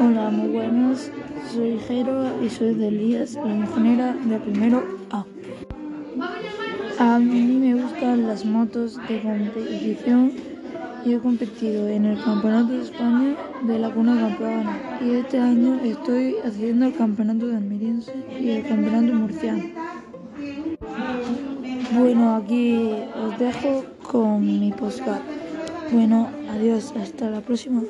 Hola, muy buenas. Soy Jero y soy de Elías, la ingeniera de primero A. A mí me gustan las motos de competición y he competido en el Campeonato de España de la Cuna Campeona y este año estoy haciendo el Campeonato de Almeriense y el Campeonato Murciano. Bueno, aquí os dejo con mi postcard. Bueno, adiós, hasta la próxima.